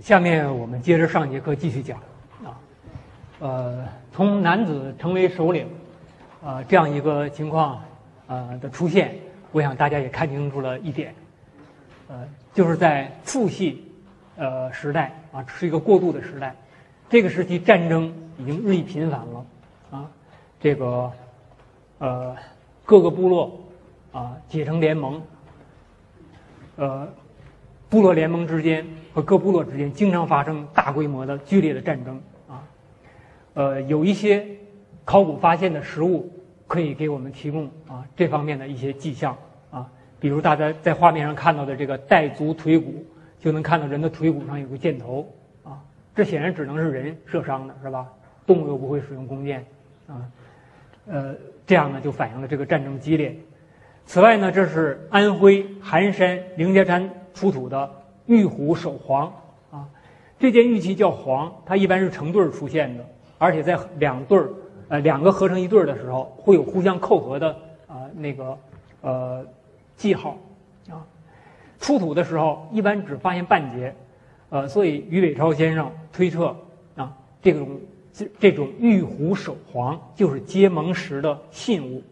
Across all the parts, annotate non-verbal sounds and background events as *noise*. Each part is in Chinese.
下面我们接着上节课继续讲啊，呃，从男子成为首领呃这样一个情况呃的出现，我想大家也看清楚了一点，呃，就是在父系呃时代啊是一个过渡的时代，这个时期战争已经日益频繁了啊，这个呃各个部落啊结成联盟，呃。部落联盟之间和各部落之间经常发生大规模的剧烈的战争啊，呃，有一些考古发现的实物可以给我们提供啊这方面的一些迹象啊，比如大家在画面上看到的这个带足腿骨，就能看到人的腿骨上有个箭头啊，这显然只能是人射伤的是吧？动物又不会使用弓箭啊，呃，这样呢就反映了这个战争激烈。此外呢，这是安徽含山凌家山。出土的玉虎手黄啊，这件玉器叫黄，它一般是成对儿出现的，而且在两对儿呃两个合成一对儿的时候，会有互相扣合的啊那个呃记号啊。出土的时候一般只发现半截，呃，所以于伟超先生推测啊，这种这这种玉虎手黄就是结盟时的信物。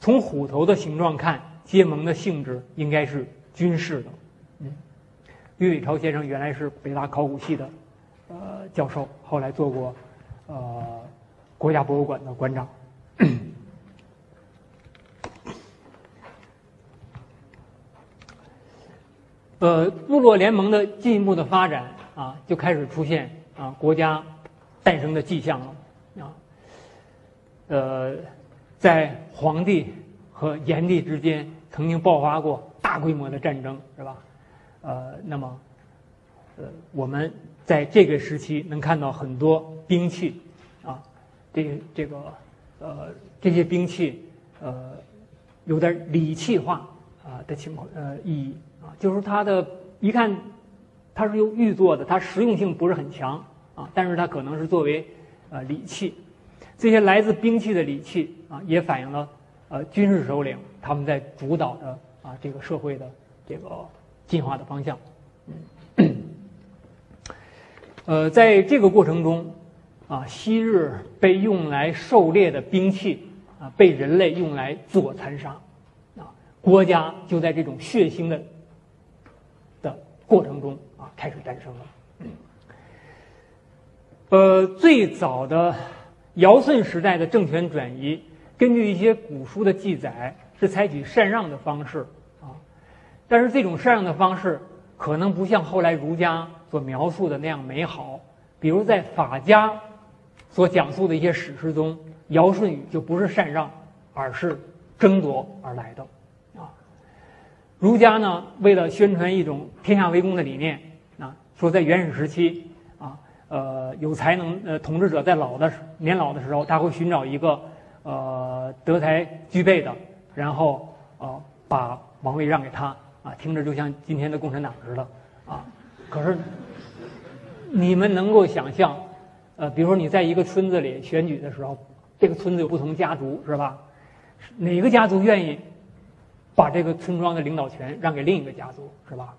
从虎头的形状看，结盟的性质应该是军事的。嗯于伟超先生原来是北大考古系的，呃，教授，后来做过，呃，国家博物馆的馆长。呃，部落联盟的进一步的发展啊，就开始出现啊，国家诞生的迹象了啊。呃，在黄帝和炎帝之间曾经爆发过大规模的战争，是吧？呃，那么，呃，我们在这个时期能看到很多兵器，啊，这这个，呃，这些兵器，呃，有点礼器化啊的情况，呃，意义啊，就是它的一看，它是用玉做的，它实用性不是很强啊，但是它可能是作为呃礼器，这些来自兵器的礼器啊，也反映了呃军事首领他们在主导着啊这个社会的这个。进化的方向，*coughs* 呃，在这个过程中，啊，昔日被用来狩猎的兵器啊，被人类用来自我残杀，啊，国家就在这种血腥的的过程中啊，开始诞生了。呃，最早的尧舜时代的政权转移，根据一些古书的记载，是采取禅让的方式。但是这种禅让的方式可能不像后来儒家所描述的那样美好。比如在法家所讲述的一些史诗中，尧舜禹就不是禅让，而是争夺而来的。啊，儒家呢，为了宣传一种天下为公的理念，啊，说在原始时期，啊，呃，有才能呃统治者在老的年老的时候，他会寻找一个呃德才具备的，然后呃把王位让给他。啊，听着就像今天的共产党似的，啊，可是你们能够想象，呃，比如说你在一个村子里选举的时候，这个村子有不同家族，是吧？哪个家族愿意把这个村庄的领导权让给另一个家族，是吧？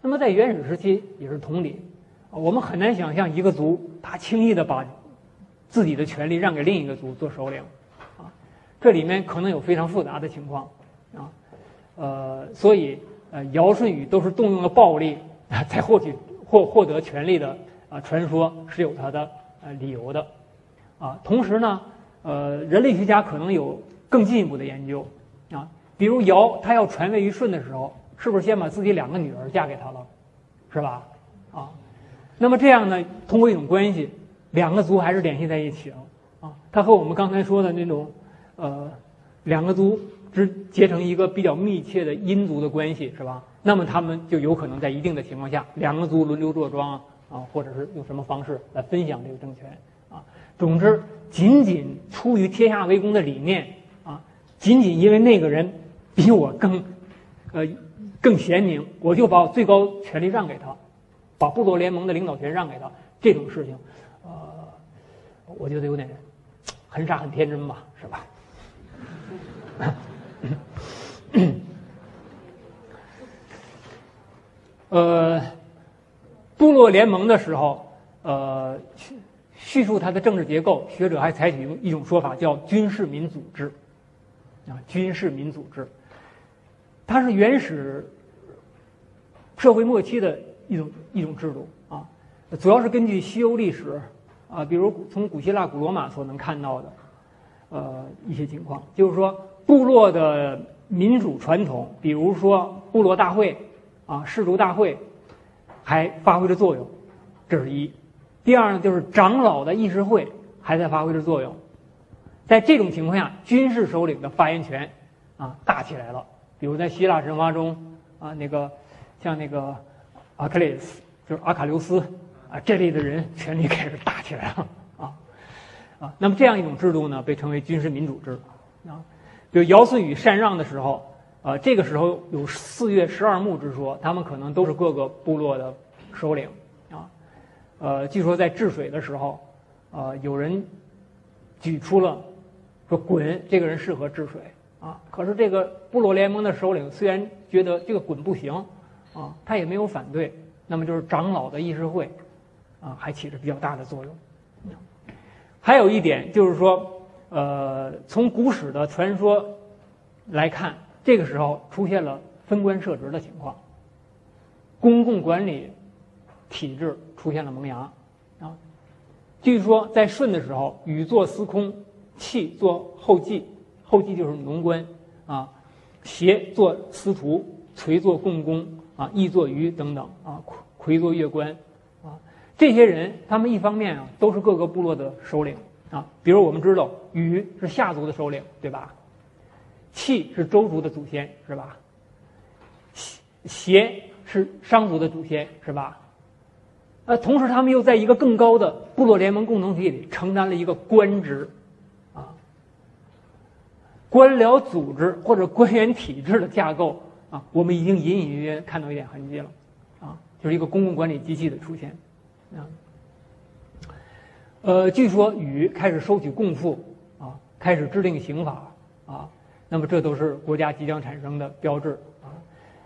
那么在原始时期也是同理，我们很难想象一个族他轻易的把自己的权利让给另一个族做首领，啊，这里面可能有非常复杂的情况，啊，呃，所以。呃，尧舜禹都是动用了暴力啊，才获取获获得权力的啊，传说是有它的呃理由的，啊，同时呢，呃，人类学家可能有更进一步的研究啊，比如尧他要传位于舜的时候，是不是先把自己两个女儿嫁给他了，是吧？啊，那么这样呢，通过一种关系，两个族还是联系在一起了啊，他和我们刚才说的那种呃两个族。之结成一个比较密切的姻族的关系，是吧？那么他们就有可能在一定的情况下，两个族轮流坐庄啊，或者是用什么方式来分享这个政权啊。总之，仅仅出于天下为公的理念啊，仅仅因为那个人比我更呃更贤明，我就把我最高权力让给他，把部落联盟的领导权让给他，这种事情，呃，我觉得有点很傻很天真吧，是吧？联盟的时候，呃，叙述它的政治结构，学者还采取一种说法叫军事民组织，啊，军事民组织，它是原始社会末期的一种一种制度啊，主要是根据西欧历史啊，比如从古希腊、古罗马所能看到的，呃，一些情况，就是说部落的民主传统，比如说部落大会啊、氏族大会。还发挥着作用，这是一。第二呢，就是长老的议事会还在发挥着作用。在这种情况下，军事首领的发言权啊大起来了。比如在希腊神话中啊，那个像那个阿克列斯，就是阿卡琉斯啊这类的人，权力开始大起来了啊啊。那么这样一种制度呢，被称为军事民主制啊。就尧舜禹禅让的时候。啊，这个时候有四月十二牧之说，他们可能都是各个部落的首领啊。呃，据说在治水的时候，啊，有人举出了说“鲧”这个人适合治水啊。可是这个部落联盟的首领虽然觉得这个鲧不行啊，他也没有反对。那么就是长老的议事会啊，还起着比较大的作用。还有一点就是说，呃，从古史的传说来看。这个时候出现了分官设职的情况，公共管理体制出现了萌芽啊。据说在舜的时候，禹做司空，契做后继，后继就是农官啊，协做司徒，垂做共工啊，羿做虞等等啊，魁做乐官啊。这些人他们一方面啊都是各个部落的首领啊，比如我们知道禹是夏族的首领，对吧？契是周族的祖先，是吧？协是商族的祖先，是吧？呃，同时他们又在一个更高的部落联盟共同体里承担了一个官职，啊，官僚组织或者官员体制的架构啊，我们已经隐隐约约看到一点痕迹了，啊，就是一个公共管理机器的出现，啊，呃，据说禹开始收取贡赋，啊，开始制定刑法，啊。那么这都是国家即将产生的标志啊，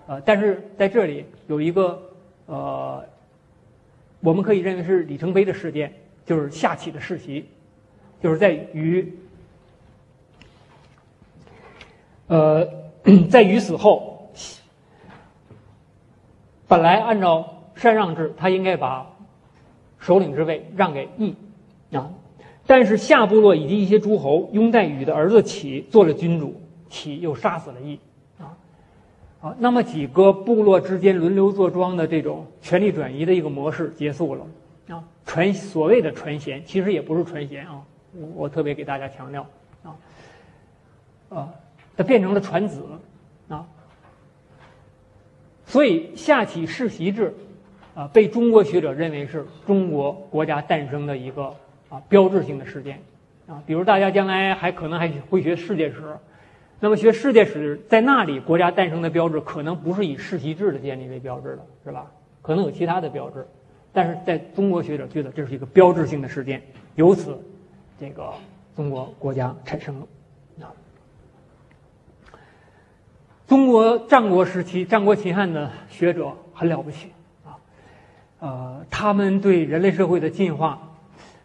呃，但是在这里有一个呃，我们可以认为是里程碑的事件，就是夏启的世袭，就是在于呃，*clears throat* 在于死后，本来按照禅让制，他应该把首领之位让给义啊，但是夏部落以及一些诸侯拥戴禹的儿子启做了君主。启又杀死了义，啊，好，那么几个部落之间轮流坐庄的这种权力转移的一个模式结束了，啊，传所谓的传贤，其实也不是传贤啊，我我特别给大家强调，啊，啊，它变成了传子，啊，所以夏启世袭制，啊，被中国学者认为是中国国家诞生的一个啊标志性的事件，啊，比如大家将来还可能还会学世界史。那么学世界史，在那里国家诞生的标志可能不是以世袭制的建立为标志的，是吧？可能有其他的标志，但是在中国学者觉得这是一个标志性的事件，由此，这个中国国家产生了。啊，中国战国时期、战国秦汉的学者很了不起啊，呃，他们对人类社会的进化，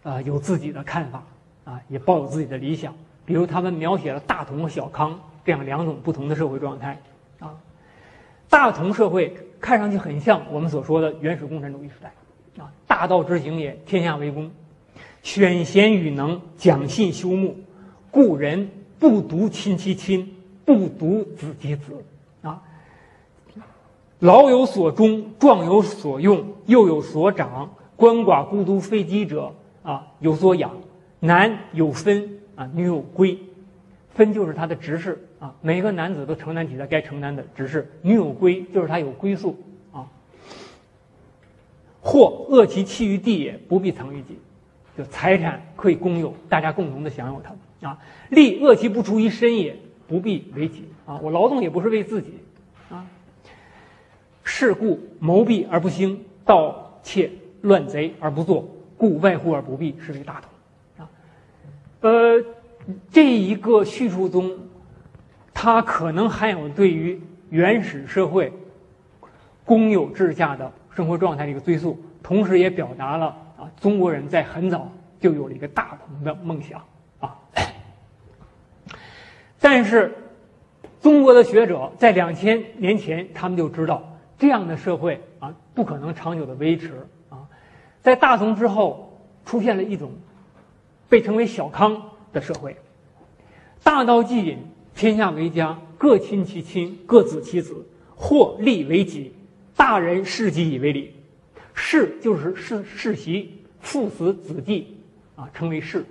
啊，有自己的看法啊，也抱有自己的理想。比如，他们描写了大同和小康这样两种不同的社会状态，啊，大同社会看上去很像我们所说的原始共产主义时代，啊，大道之行也，天下为公，选贤与能，讲信修睦，故人不独亲其亲，不独子其子，啊，老有所终，壮有所用，幼有所长，鳏寡孤独废疾者啊有所养，男有分。啊，女有归，分就是他的职事啊。每个男子都承担起他该承担的职事。女有归，就是他有归宿啊。或恶其弃于地也，不必藏于己，就财产可以公有，大家共同的享有它啊。利恶其不出于身也，不必为己啊。我劳动也不是为自己啊。是故谋弊而不兴，盗窃乱贼而不作，故外户而不避，是为大同。呃，这一个叙述中，它可能含有对于原始社会公有制下的生活状态的一个追溯，同时也表达了啊中国人在很早就有了一个大同的梦想啊。但是，中国的学者在两千年前，他们就知道这样的社会啊不可能长久的维持啊。在大同之后，出现了一种被称为小康的社会，大道既隐，天下为家，各亲其亲，各子其子，或利为己，大人视己以为礼。世就是世世袭，父死子继啊，称为世；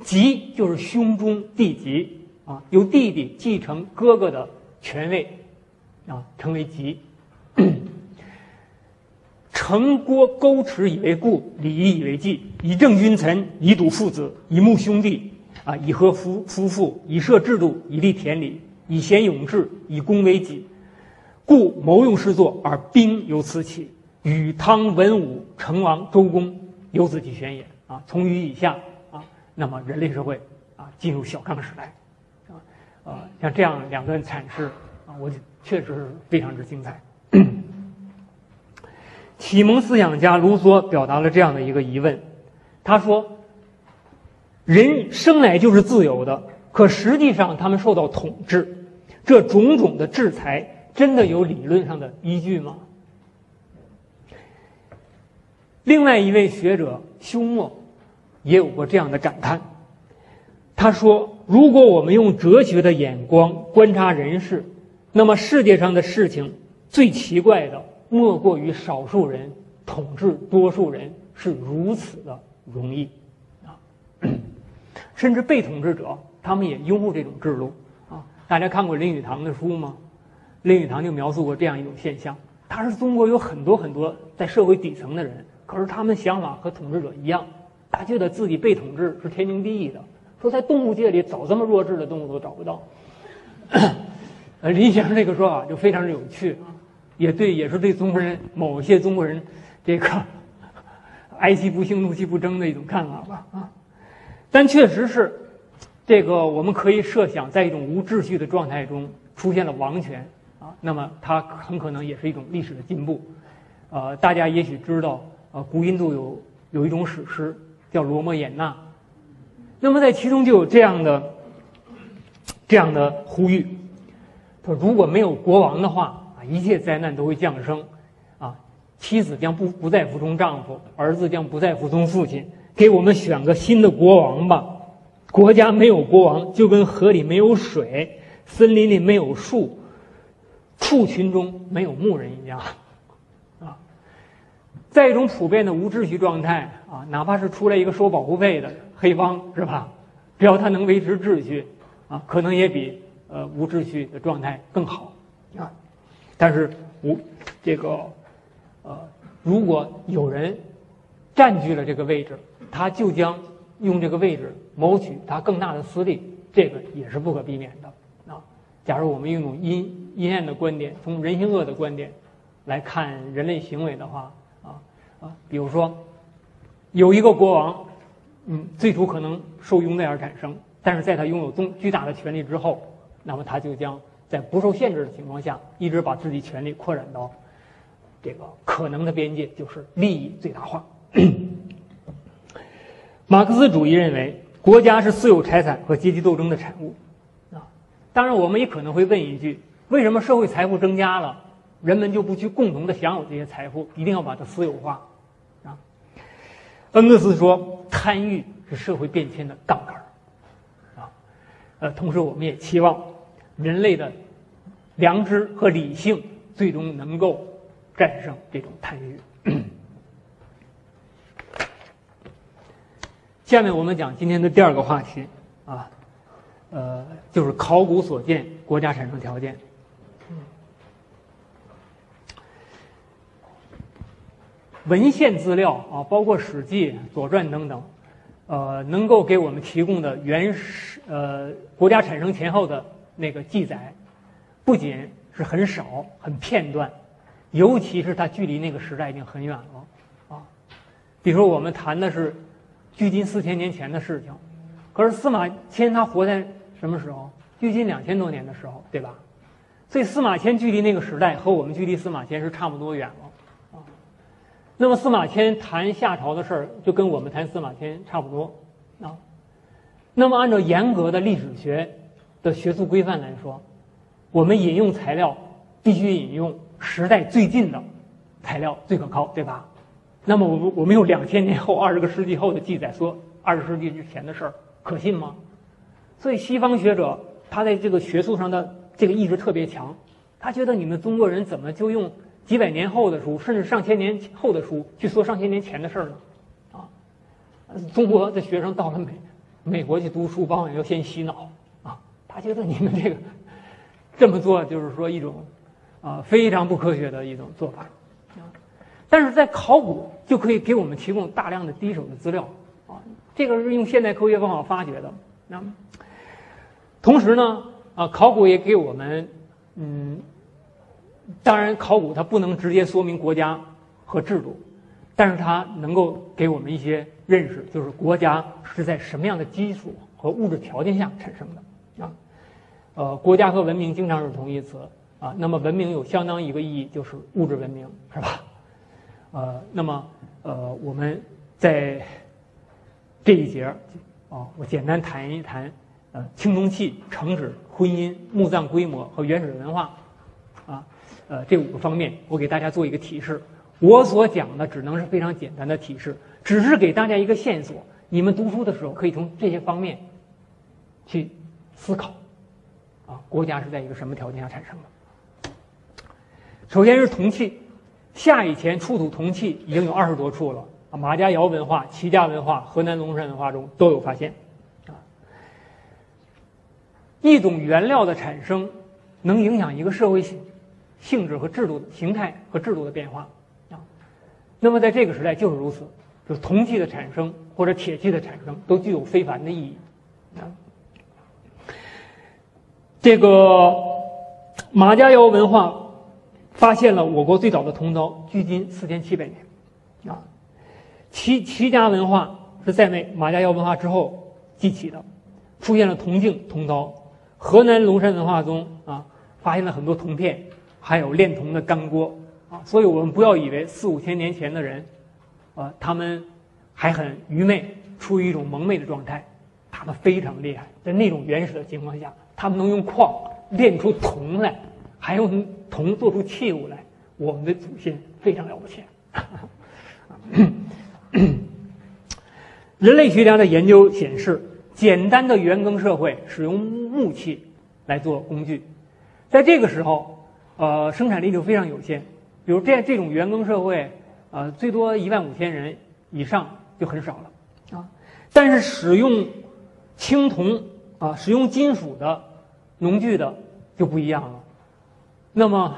吉就是兄终弟及。啊，由弟弟继承哥哥的权位，啊，称为吉。城郭沟池以为固，礼仪以为纪，以正君臣，以笃父子，以睦兄弟，啊，以和夫夫妇，以设制度，以立田礼，以贤勇志，以公为己。故谋用事作，而兵由此起。禹汤文武成王周公由此起宣也。啊，从禹以下，啊，那么人类社会啊，进入小康时代。啊，像这样两段阐释啊，我确实是非常之精彩。启蒙思想家卢梭表达了这样的一个疑问，他说：“人生来就是自由的，可实际上他们受到统治，这种种的制裁真的有理论上的依据吗？”另外一位学者休谟也有过这样的感叹，他说。如果我们用哲学的眼光观察人世，那么世界上的事情最奇怪的莫过于少数人统治多数人是如此的容易啊！甚至被统治者他们也拥护这种制度啊！大家看过林语堂的书吗？林语堂就描述过这样一种现象：他是中国有很多很多在社会底层的人，可是他们想法和统治者一样，他觉得自己被统治是天经地义的。说在动物界里找这么弱智的动物都找不到，*coughs* 呃，林先生这个说法就非常的有趣啊，也对，也是对中国人某些中国人这个 *laughs* 哀其不幸，怒其不争的一种看法吧啊。但确实是，这个我们可以设想，在一种无秩序的状态中出现了王权啊，那么它很可能也是一种历史的进步。呃，大家也许知道，呃，古印度有有一种史诗叫《罗摩衍那》。那么在其中就有这样的这样的呼吁：说如果没有国王的话，一切灾难都会降生，啊，妻子将不不再服从丈夫，儿子将不再服从父亲，给我们选个新的国王吧。国家没有国王，就跟河里没有水，森林里没有树，畜群中没有牧人一样，啊，在一种普遍的无秩序状态啊，哪怕是出来一个收保护费的。黑帮是吧？只要他能维持秩序，啊，可能也比呃无秩序的状态更好。但是无这个呃，如果有人占据了这个位置，他就将用这个位置谋取他更大的私利，这个也是不可避免的啊。假如我们用一种阴阴暗的观点，从人性恶的观点来看人类行为的话，啊啊，比如说有一个国王。嗯，最初可能受拥戴而产生，但是在他拥有重巨大的权力之后，那么他就将在不受限制的情况下，一直把自己权力扩展到这个可能的边界，就是利益最大化。马克思主义认为，国家是私有财产和阶级斗争的产物。啊，当然，我们也可能会问一句：为什么社会财富增加了，人们就不去共同的享有这些财富，一定要把它私有化？啊恩格斯说：“贪欲是社会变迁的杠杆啊，呃，同时我们也期望人类的良知和理性最终能够战胜这种贪欲。下面我们讲今天的第二个话题啊，呃，就是考古所见国家产生条件。”文献资料啊，包括《史记》《左传》等等，呃，能够给我们提供的原始呃国家产生前后的那个记载，不仅是很少、很片段，尤其是它距离那个时代已经很远了啊。比如说，我们谈的是距今四千年前的事情，可是司马迁他活在什么时候？距今两千多年的时候，对吧？所以司马迁距离那个时代和我们距离司马迁是差不多远了。啊那么司马迁谈夏朝的事儿，就跟我们谈司马迁差不多啊。那么按照严格的历史学的学术规范来说，我们引用材料必须引用时代最近的材料最可靠，对吧？那么我们我们用两千年后、二十个世纪后的记载说二十世纪之前的事儿，可信吗？所以西方学者他在这个学术上的这个意志特别强，他觉得你们中国人怎么就用？几百年后的书，甚至上千年后的书，去说上千年前的事儿呢？啊，中国的学生到了美美国去读书，往往要先洗脑啊。他觉得你们这个这么做，就是说一种啊非常不科学的一种做法啊。但是在考古就可以给我们提供大量的第一手的资料啊。这个是用现代科学方法发掘的。那同时呢，啊，考古也给我们嗯。当然，考古它不能直接说明国家和制度，但是它能够给我们一些认识，就是国家是在什么样的基础和物质条件下产生的啊。呃，国家和文明经常是同义词啊。那么文明有相当一个意义，就是物质文明，是吧？呃，那么呃，我们在这一节啊，我简单谈一谈呃青铜器、城址、婚姻、墓葬规模和原始文化啊。呃，这五个方面，我给大家做一个提示。我所讲的只能是非常简单的提示，只是给大家一个线索。你们读书的时候，可以从这些方面去思考。啊，国家是在一个什么条件下产生的？首先是铜器，夏以前出土铜器已经有二十多处了。马家窑文化、齐家文化、河南龙山文化中都有发现。啊，一种原料的产生，能影响一个社会性。性质和制度、形态和制度的变化，啊，那么在这个时代就是如此，就铜器的产生或者铁器的产生都具有非凡的意义，啊，这个马家窑文化发现了我国最早的铜刀，距今四千七百年，啊，齐齐家文化是在那马家窑文化之后记起的，出现了铜镜、铜刀，河南龙山文化中啊发现了很多铜片。还有炼铜的干锅啊，所以我们不要以为四五千年前的人，啊，他们还很愚昧，处于一种蒙昧的状态，他们非常厉害，在那种原始的情况下，他们能用矿炼出铜来，还用铜做出器物来，我们的祖先非常了不起。*coughs* 人类学家的研究显示，简单的原耕社会使用木器来做工具，在这个时候。呃，生产力就非常有限，比如这这种原耕社会，呃，最多一万五千人以上就很少了，啊，但是使用青铜啊，使用金属的农具的就不一样了，那么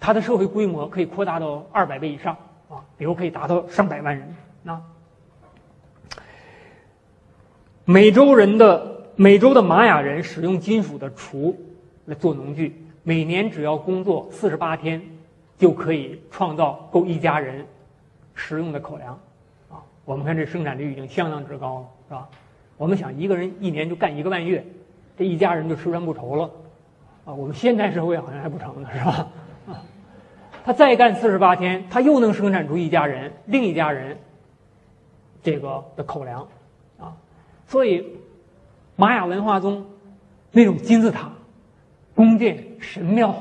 它的社会规模可以扩大到二百倍以上啊，比如可以达到上百万人。那美洲人的美洲的玛雅人使用金属的锄来做农具。每年只要工作四十八天，就可以创造够一家人食用的口粮，啊，我们看这生产率已经相当之高了，是吧？我们想一个人一年就干一个半月，这一家人就吃穿不愁了，啊，我们现代社会好像还不成呢，是吧？啊，*laughs* 他再干四十八天，他又能生产出一家人另一家人这个的口粮，啊，所以玛雅文化中那种金字塔。宫殿、神庙，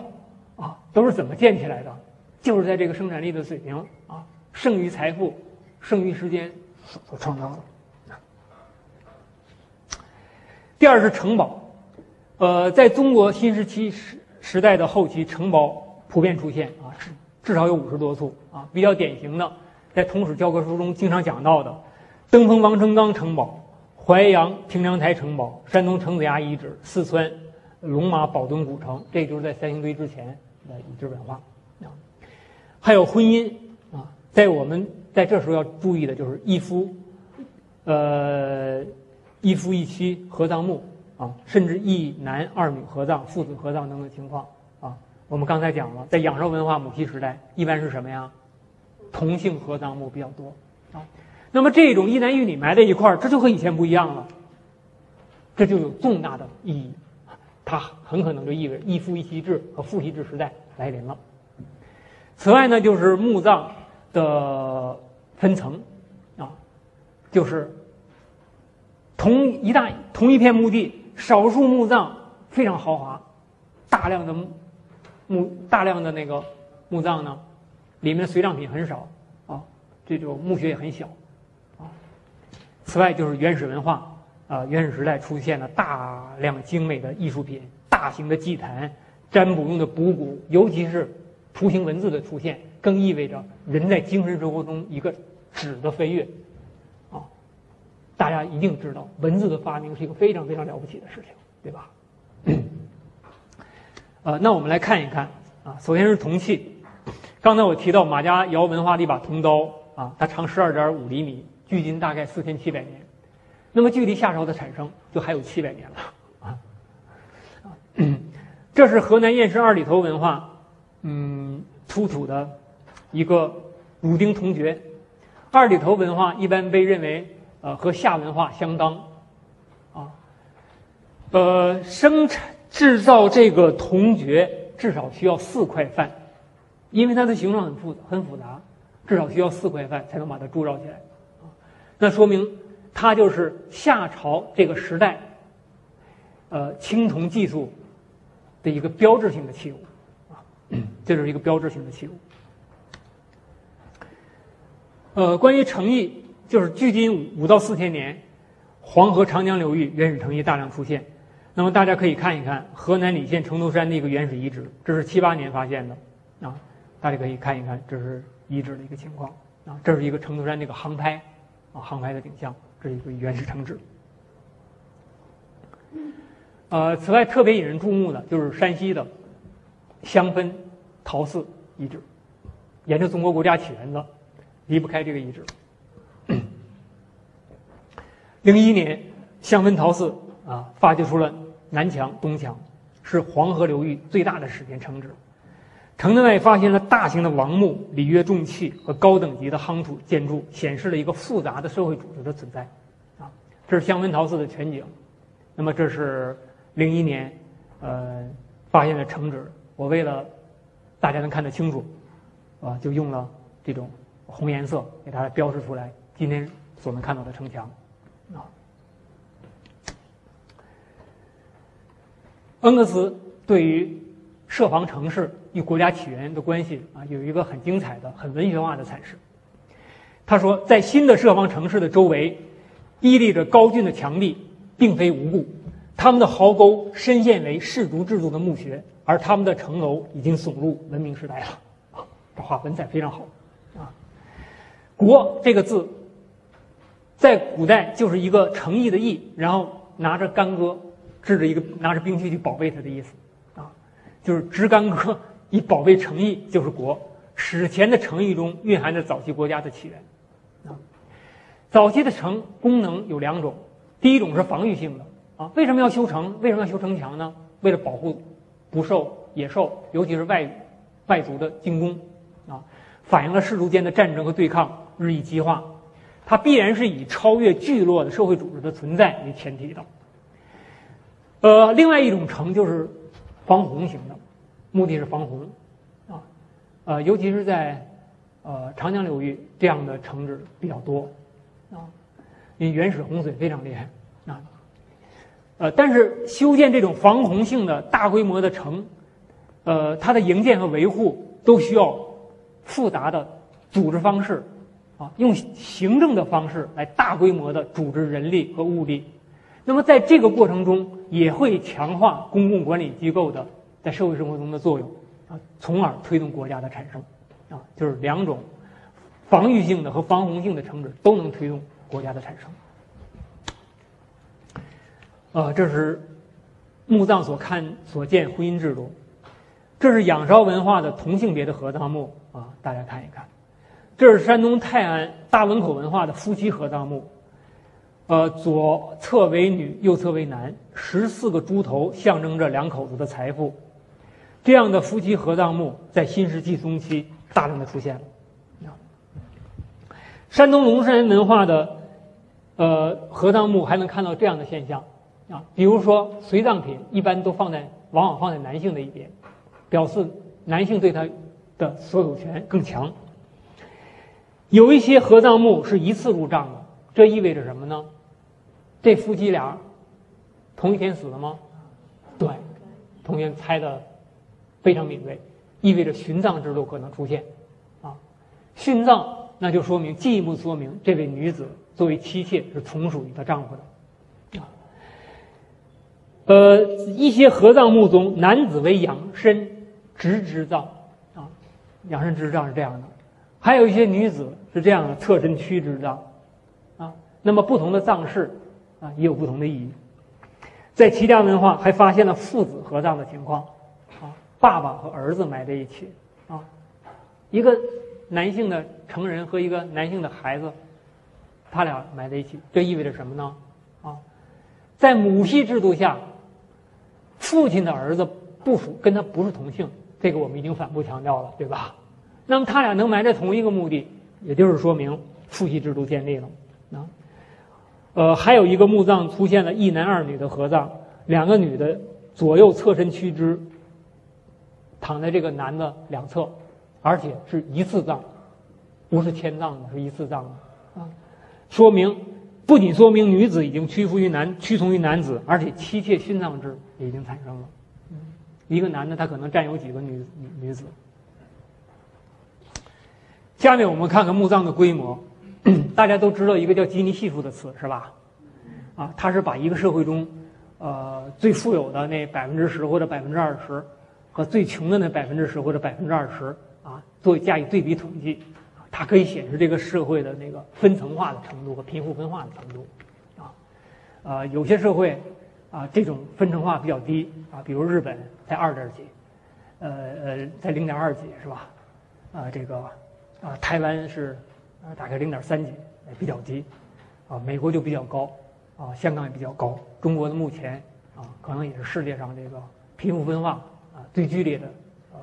啊，都是怎么建起来的？就是在这个生产力的水平啊，剩余财富、剩余时间所创造的。第二是城堡，呃，在中国新石器时时代的后期，城堡普遍出现啊，至至少有五十多处啊。比较典型的，在通史教科书中经常讲到的，登封王成刚城堡、淮阳平凉台城堡、山东城子崖遗址、四川。龙马宝墩古城，这就是在三星堆之前的遗址文化啊。还有婚姻啊，在我们在这时候要注意的就是一夫，呃，一夫一妻合葬墓啊，甚至一男二女合葬、父子合葬等等情况啊。我们刚才讲了，在仰韶文化母系时代，一般是什么呀？同性合葬墓比较多啊。那么这种一男一女埋在一块儿，这就和以前不一样了，这就有重大的意义。它很可能就意味着一夫一妻制和父系制时代来临了。此外呢，就是墓葬，的分层，啊，就是同一大同一片墓地，少数墓葬非常豪华，大量的墓大量的那个墓葬呢，里面的随葬品很少，啊，这种墓穴也很小，啊，此外就是原始文化，啊，原始时代出现了大量精美的艺术品，大型的祭坛，占卜用的卜骨，尤其是图形文字的出现。更意味着人在精神生活中一个质的飞跃，大家一定知道，文字的发明是一个非常非常了不起的事情，对吧？*clears throat* 呃，那我们来看一看啊，首先是铜器。刚才我提到马家窑文化的一把铜刀啊，它长十二点五厘米，距今大概四千七百年，那么距离夏朝的产生就还有七百年了啊，*clears throat* 这是河南偃师二里头文化，嗯，出土的。一个乳钉铜爵，二里头文化一般被认为呃和夏文化相当，啊，呃生产制造这个铜爵至少需要四块范，因为它的形状很复很复杂，至少需要四块范才能把它铸造起来，啊，那说明它就是夏朝这个时代，呃青铜技术的一个标志性的器物，啊，这是一个标志性的器物。呃，关于城邑，就是距今五到四千年，黄河、长江流域原始城邑大量出现。那么大家可以看一看河南澧县城头山的一个原始遗址，这是七八年发现的，啊，大家可以看一看，这是遗址的一个情况，啊，这是一个城头山那个航拍，啊，航拍的景象，这是一个原始城址。呃，此外特别引人注目的就是山西的香氛陶寺遗址，研究中国国家起源的。离不开这个遗址。零一年，香氛陶寺啊发掘出了南墙、东墙，是黄河流域最大的史前城址。城内外发现了大型的王墓、礼乐重器和高等级的夯土建筑，显示了一个复杂的社会组织的存在。啊，这是香氛陶寺的全景。那么这是零一年，呃，发现的城址。我为了大家能看得清楚，啊，就用了这种。红颜色给它标示出来，今天所能看到的城墙，啊，恩格斯对于设防城市与国家起源的关系啊，有一个很精彩的、很文学化的阐释。他说，在新的设防城市的周围，屹立着高峻的墙壁，并非无故，他们的壕沟深陷为氏族制度的墓穴，而他们的城楼已经耸入文明时代了。啊，这话文采非常好。啊国这个字，在古代就是一个诚意的意，然后拿着干戈，指着一个拿着兵器去保卫他的意思，啊，就是执干戈以保卫诚意，就是国。史前的诚意中蕴含着早期国家的起源，啊，早期的城功能有两种，第一种是防御性的，啊，为什么要修城？为什么要修城墙呢？为了保护不受野兽，尤其是外外族的进攻，啊，反映了氏族间的战争和对抗。日益激化，它必然是以超越聚落的社会组织的存在为前提的。呃，另外一种城就是防洪型的，目的是防洪，啊，呃，尤其是在呃长江流域这样的城址比较多，啊，因为原始洪水非常厉害，啊，呃，但是修建这种防洪性的大规模的城，呃，它的营建和维护都需要复杂的组织方式。啊，用行政的方式来大规模的组织人力和物力，那么在这个过程中也会强化公共管理机构的在社会生活中的作用，啊，从而推动国家的产生，啊，就是两种防御性的和防洪性的城址都能推动国家的产生。啊，这是墓葬所看所见婚姻制度，这是仰韶文化的同性别的合葬墓啊，大家看一看。这是山东泰安大汶口文化的夫妻合葬墓，呃，左侧为女，右侧为男，十四个猪头象征着两口子的财富。这样的夫妻合葬墓在新石器中期大量的出现了。山东龙山文化的呃合葬墓还能看到这样的现象啊，比如说随葬品一般都放在往往放在男性的一边，表示男性对他的所有权更强。有一些合葬墓是一次入葬的，这意味着什么呢？这夫妻俩同一天死的吗？对，同学猜的非常敏锐，意味着殉葬制度可能出现。啊，殉葬那就说明进一步说明这位女子作为妻妾是从属于她丈夫的。呃，一些合葬墓中，男子为养身直之葬，啊，养身直葬是这样的；还有一些女子是这样的，侧身屈之葬，啊，那么不同的葬式，啊，也有不同的意义。在齐家文化还发现了父子合葬的情况，啊，爸爸和儿子埋在一起，啊，一个男性的成人和一个男性的孩子，他俩埋在一起，这意味着什么呢？啊，在母系制度下。父亲的儿子不属跟他不是同姓，这个我们已经反复强调了，对吧？那么他俩能埋在同一个墓地，也就是说明父系制度建立了啊。呃，还有一个墓葬出现了一男二女的合葬，两个女的左右侧身屈肢，躺在这个男的两侧，而且是一次葬，不是迁葬的，是一次葬的啊，说明。不仅说明女子已经屈服于男、屈从于男子，而且妻妾殉葬制已经产生了。一个男的他可能占有几个女女女子。下面我们看看墓葬的规模。*clears throat* 大家都知道一个叫基尼系数的词是吧？啊，它是把一个社会中，呃，最富有的那百分之十或者百分之二十，和最穷的那百分之十或者百分之二十啊，作为加以对比统计。它可以显示这个社会的那个分层化的程度和贫富分化的程度，啊，呃，有些社会啊，这种分层化比较低啊，比如日本才二点几，呃呃，在零点二几是吧？啊，这个啊，台湾是啊，大概零点三几，比较低，啊，美国就比较高，啊，香港也比较高，中国的目前啊，可能也是世界上这个贫富分化啊最剧烈的啊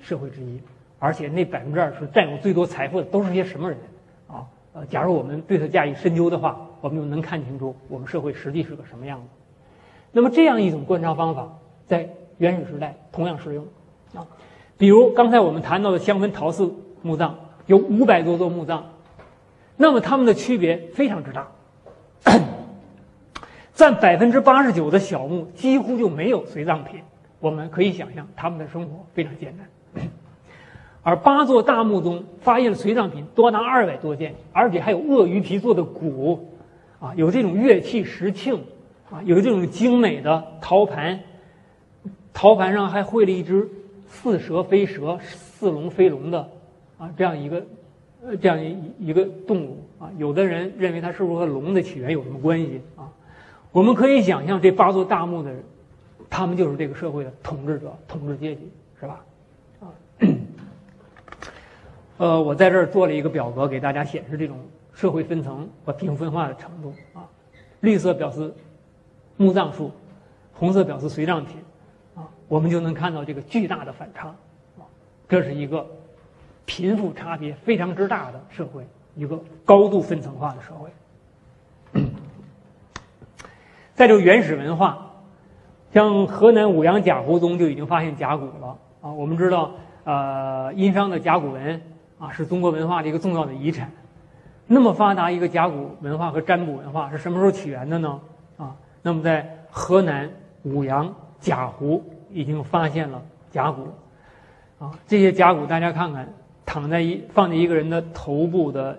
社会之一。而且那百分之二十占有最多财富的都是些什么人啊？呃，假如我们对他加以深究的话，我们就能看清楚我们社会实际是个什么样子。那么这样一种观察方法在原始时代同样适用啊。比如刚才我们谈到的香坟陶寺墓葬有五百多座墓葬，那么它们的区别非常之大，占百分之八十九的小墓几乎就没有随葬品。我们可以想象他们的生活非常艰难。而八座大墓中发现的随葬品多达二百多件，而且还有鳄鱼皮做的鼓，啊，有这种乐器石磬，啊，有这种精美的陶盘，陶盘上还绘了一只似蛇非蛇、似龙非龙的，啊，这样一个，呃，这样一一个动物，啊，有的人认为它是不是和龙的起源有什么关系啊？我们可以想象，这八座大墓的人，他们就是这个社会的统治者、统治阶级，是吧？啊。呃，我在这儿做了一个表格，给大家显示这种社会分层和贫富分化的程度啊。绿色表示墓葬数，红色表示随葬品，啊，我们就能看到这个巨大的反差，啊，这是一个贫富差别非常之大的社会，一个高度分层化的社会。再就原始文化，像河南舞阳贾湖中就已经发现甲骨了啊。我们知道，呃，殷商的甲骨文。啊，是中国文化的一个重要的遗产。那么发达一个甲骨文化和占卜文化是什么时候起源的呢？啊，那么在河南舞阳贾湖已经发现了甲骨。啊，这些甲骨大家看看，躺在一放在一个人的头部的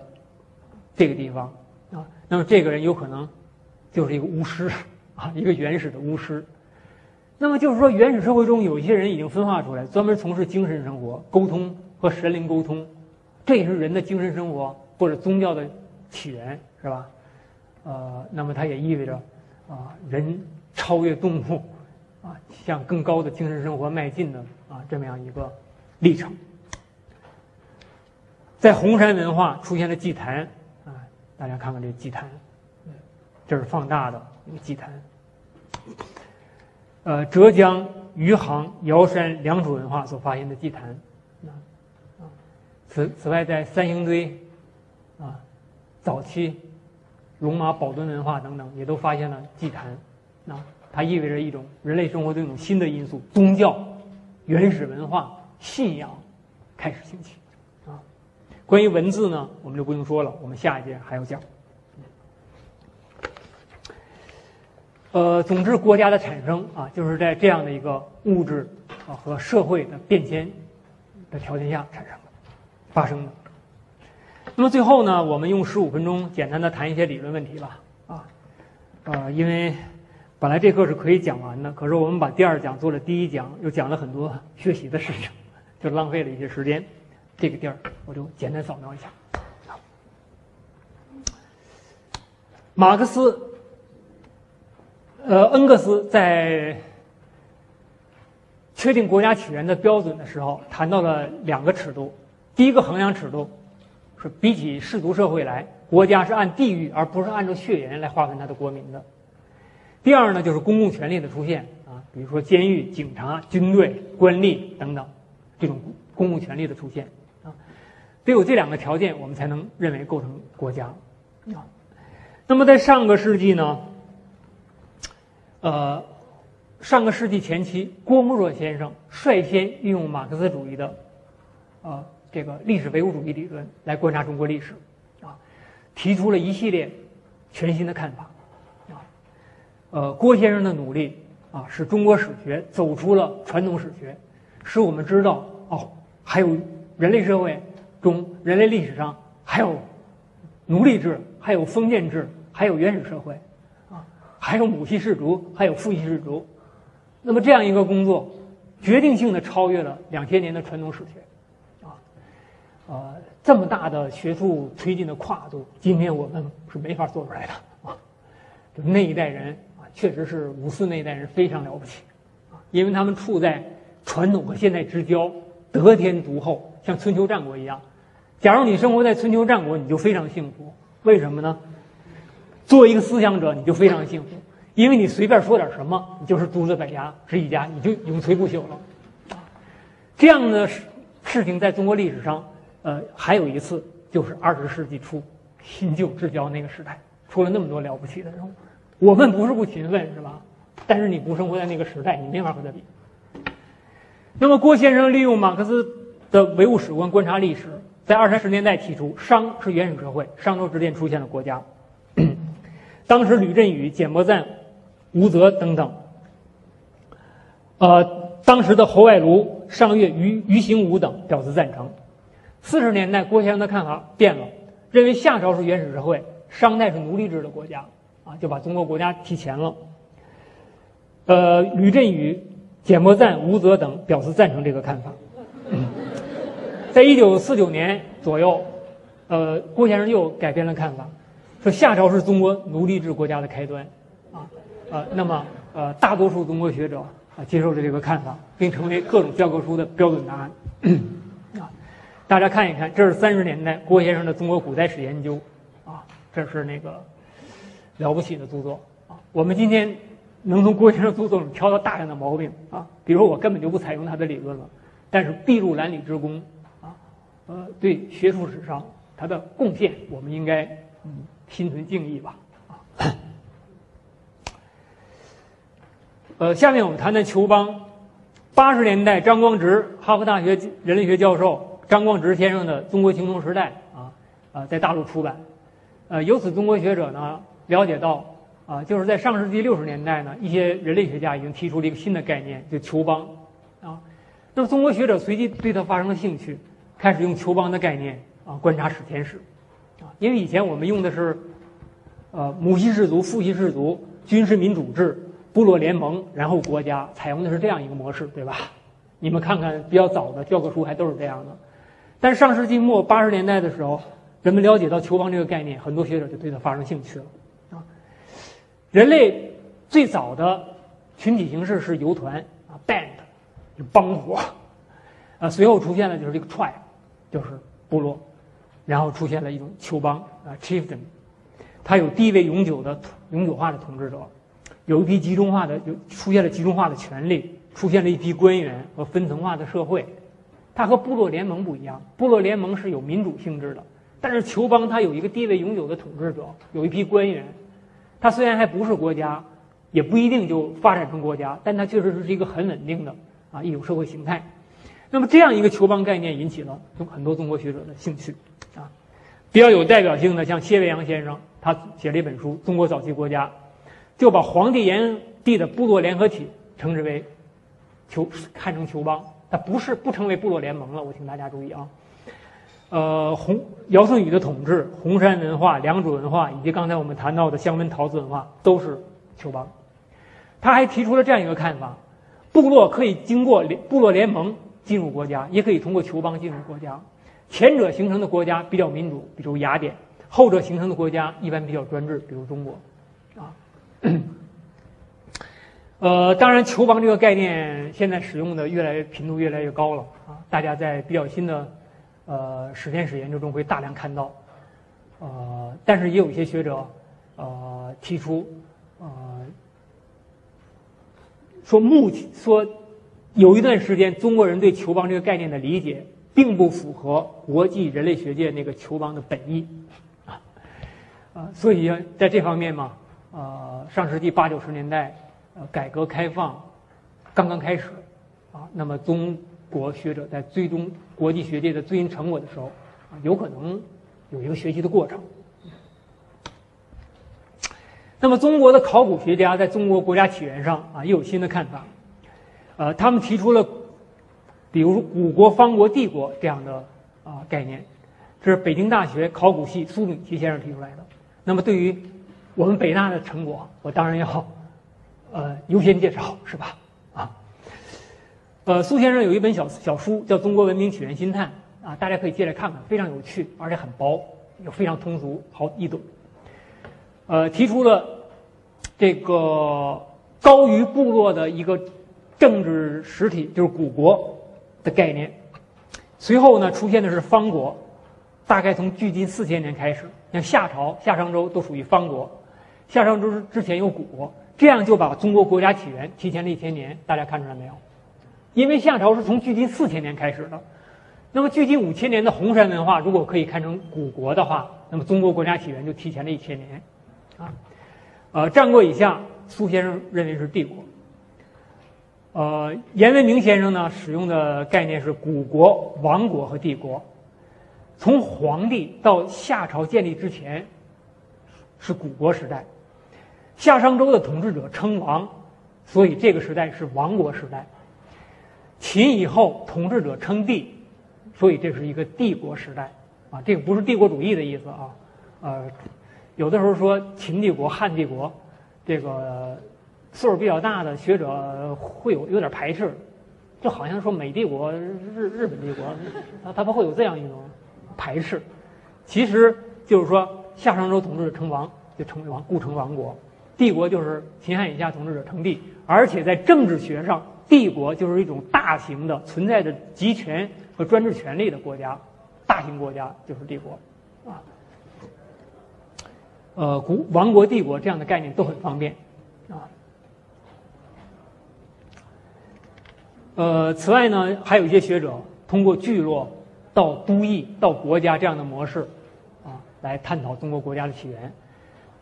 这个地方啊，那么这个人有可能就是一个巫师啊，一个原始的巫师。那么就是说，原始社会中有一些人已经分化出来，专门从事精神生活、沟通和神灵沟通。这也是人的精神生活或者宗教的起源，是吧？呃，那么它也意味着，啊，人超越动物，啊，向更高的精神生活迈进的啊这么样一个历程。在红山文化出现了祭坛，啊，大家看看这祭坛，这是放大的一个祭坛。呃，浙江余杭瑶山良渚文化所发现的祭坛。啊此此外，在三星堆，啊，早期龙马宝墩文化等等，也都发现了祭坛，啊，它意味着一种人类生活的一种新的因素，宗教、原始文化、信仰开始兴起，关于文字呢，我们就不用说了，我们下一节还要讲。呃，总之，国家的产生啊，就是在这样的一个物质啊和社会的变迁的条件下产生的、发生的。那么最后呢，我们用十五分钟简单的谈一些理论问题吧。啊，呃，因为本来这课是可以讲完的，可是我们把第二讲做了第一讲，又讲了很多学习的事情，就浪费了一些时间。这个地儿我就简单扫描一下。马克思。呃，恩格斯在确定国家起源的标准的时候，谈到了两个尺度。第一个衡量尺度是比起氏族社会来，国家是按地域而不是按照血缘来划分它的国民的。第二呢，就是公共权力的出现啊，比如说监狱、警察、军队、官吏等等这种公共权力的出现，得有这两个条件，我们才能认为构成国家啊。那么在上个世纪呢？呃，上个世纪前期，郭沫若先生率先运用马克思主义的，呃，这个历史唯物主义理论来观察中国历史，啊，提出了一系列全新的看法，啊，呃，郭先生的努力啊，使中国史学走出了传统史学，使我们知道哦，还有人类社会中人类历史上还有奴隶制，还有封建制，还有原始社会。啊还有母系氏族，还有父系氏族，那么这样一个工作，决定性的超越了两千年的传统史学，啊，呃，这么大的学术推进的跨度，今天我们是没法做出来的啊。就那一代人啊，确实是五四那一代人非常了不起，啊，因为他们处在传统和现代之交，得天独厚，像春秋战国一样。假如你生活在春秋战国，你就非常幸福，为什么呢？作为一个思想者，你就非常幸福，因为你随便说点什么，你就是诸子百家之一家，你就永垂不朽了。这样的事事情在中国历史上，呃，还有一次就是二十世纪初新旧之交那个时代，出了那么多了不起的人物。我们不是不勤奋，是吧？但是你不生活在那个时代，你没法和他比。那么郭先生利用马克思的唯物史观观察历史，在二三十年代提出商是原始社会，商周之间出现了国家。当时吕振宇、简伯赞、吴泽等等，呃，当时的侯外庐、上月、于于行武等表示赞成。四十年代，郭先生的看法变了，认为夏朝是原始社会，商代是奴隶制的国家，啊，就把中国国家提前了。呃，吕振宇、简伯赞、吴泽等表示赞成这个看法。在一九四九年左右，呃，郭先生又改变了看法。说夏朝是中国奴隶制国家的开端，啊，呃，那么呃，大多数中国学者啊接受了这个看法，并成为各种教科书的标准答案，*coughs* 啊，大家看一看，这是三十年代郭先生的《中国古代史研究》，啊，这是那个了不起的著作，啊，我们今天能从郭先生著作中挑到大量的毛病，啊，比如我根本就不采用他的理论了，但是筚路蓝缕之功，呃，对学术史上他的贡献，我们应该嗯。心存敬意吧，啊，呃，下面我们谈谈球邦。八十年代，张光直，哈佛大学人类学教授张光直先生的《中国青铜时代》啊，啊，在大陆出版。呃，由此中国学者呢了解到，啊，就是在上世纪六十年代呢，一些人类学家已经提出了一个新的概念，就球邦，啊，那么中国学者随即对他发生了兴趣，开始用邱邦的概念啊观察史前史。啊因为以前我们用的是，呃，母系氏族、父系氏族、军事民主制、部落联盟，然后国家，采用的是这样一个模式，对吧？你们看看比较早的教科书还都是这样的。但上世纪末八十年代的时候，人们了解到球邦这个概念，很多学者就对它发生兴趣了。啊，人类最早的群体形式是游团啊，band，就帮伙，啊，随后出现了就是这个 tribe，就是部落。然后出现了一种酋邦啊，chieftain，他有地位永久的永久化的统治者，有一批集中化的，有出现了集中化的权力，出现了一批官员和分层化的社会。它和部落联盟不一样，部落联盟是有民主性质的，但是酋邦它有一个地位永久的统治者，有一批官员。它虽然还不是国家，也不一定就发展成国家，但它确实是一个很稳定的啊一种社会形态。那么这样一个球邦概念引起了很多中国学者的兴趣，啊，比较有代表性的像谢维阳先生，他写了一本书《中国早期国家》，就把黄帝炎帝的部落联合体称之为球，看成球邦，它不是不成为部落联盟了。我请大家注意啊，呃，红尧舜禹的统治、红山文化、良渚文化以及刚才我们谈到的香温陶瓷文化都是球邦。他还提出了这样一个看法：部落可以经过联部落联盟。进入国家也可以通过酋邦进入国家，前者形成的国家比较民主，比如雅典；后者形成的国家一般比较专制，比如中国。啊，呃，当然，酋邦这个概念现在使用的越来越频度越来越高了啊，大家在比较新的呃史前史研究中会大量看到。呃，但是也有一些学者呃提出呃说目前说。有一段时间，中国人对球棒这个概念的理解，并不符合国际人类学界那个球棒的本意，啊，啊，所以在这方面嘛，呃，上世纪八九十年代，呃，改革开放刚刚开始，啊，那么中国学者在追踪国际学界的最新成果的时候，啊，有可能有一个学习的过程。那么，中国的考古学家在中国国家起源上啊，又有新的看法。呃，他们提出了，比如说“古国、方国、帝国”这样的啊概念，这是北京大学考古系苏秉琦先生提出来的。那么，对于我们北大的成果，我当然要呃优先介绍，是吧？啊，呃，苏先生有一本小小书叫《中国文明起源新探》，啊，大家可以借来看看，非常有趣，而且很薄，又非常通俗，好易懂。呃，提出了这个高于部落的一个。政治实体就是古国的概念，随后呢出现的是方国，大概从距今四千年开始，像夏朝、夏商周都属于方国，夏商周之前有古国，这样就把中国国家起源提前了一千年。大家看出来没有？因为夏朝是从距今四千年开始的，那么距今五千年的红山文化如果可以看成古国的话，那么中国国家起源就提前了一千年，啊，呃，战国以下，苏先生认为是帝国。呃，严文明先生呢使用的概念是古国、王国和帝国。从黄帝到夏朝建立之前是古国时代，夏商周的统治者称王，所以这个时代是王国时代。秦以后统治者称帝，所以这是一个帝国时代。啊，这个不是帝国主义的意思啊。呃，有的时候说秦帝国、汉帝国，这个。岁数比较大的学者会有有点排斥，就好像说美帝国、日日本帝国，他他不会有这样一种排斥。其实就是说，夏商周统治者称王，就称王，故称王国；帝国就是秦汉以下统治者称帝。而且在政治学上，帝国就是一种大型的、存在着集权和专制权力的国家，大型国家就是帝国，啊。呃，古王国、帝国这样的概念都很方便，啊。呃，此外呢，还有一些学者通过聚落到都邑到国家这样的模式，啊，来探讨中国国家的起源，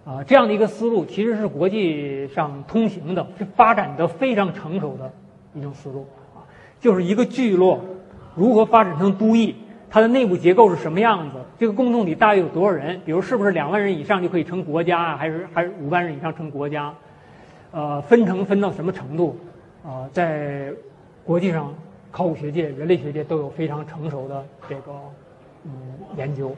啊，这样的一个思路其实是国际上通行的，是发展的非常成熟的一种思路，啊，就是一个聚落如何发展成都邑，它的内部结构是什么样子，这个共同体大约有多少人，比如是不是两万人以上就可以成国家啊，还是还是五万人以上成国家，呃，分成分到什么程度，啊，在。国际上，考古学界、人类学界都有非常成熟的这个嗯研究。